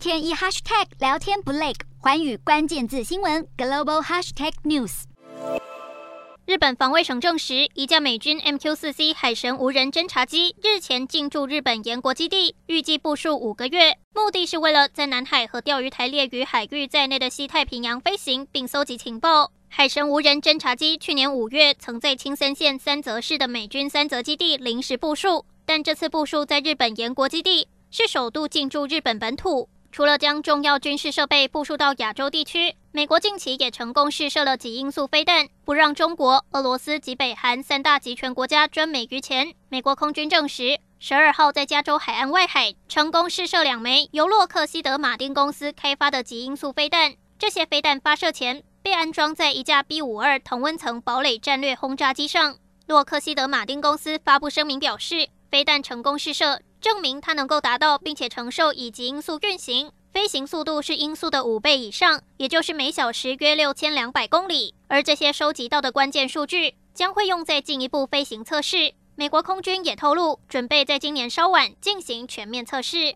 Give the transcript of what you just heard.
天一 hashtag 聊天不累，寰宇关键字新闻 global hashtag news。日本防卫省证实，一架美军 MQ-4C 海神无人侦察机日前进驻日本岩国基地，预计部署五个月，目的是为了在南海和钓鱼台列屿海域在内的西太平洋飞行，并搜集情报。海神无人侦察机去年五月曾在青森县三泽市的美军三泽基地临时部署，但这次部署在日本岩国基地，是首度进驻日本本土。除了将重要军事设备部署到亚洲地区，美国近期也成功试射了极音速飞弹，不让中国、俄罗斯及北韩三大极权国家专美于前。美国空军证实，十二号在加州海岸外海成功试射两枚由洛克希德马丁公司开发的极音速飞弹。这些飞弹发射前被安装在一架 B 五二同温层堡垒战略轰炸机上。洛克希德马丁公司发布声明表示，飞弹成功试射。证明它能够达到并且承受以及音速运行，飞行速度是音速的五倍以上，也就是每小时约六千两百公里。而这些收集到的关键数据将会用在进一步飞行测试。美国空军也透露，准备在今年稍晚进行全面测试。